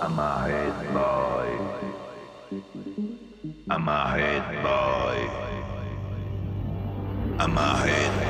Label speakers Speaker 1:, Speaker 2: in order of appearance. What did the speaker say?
Speaker 1: I'm a head boy. I'm a head boy. I'm a head boy.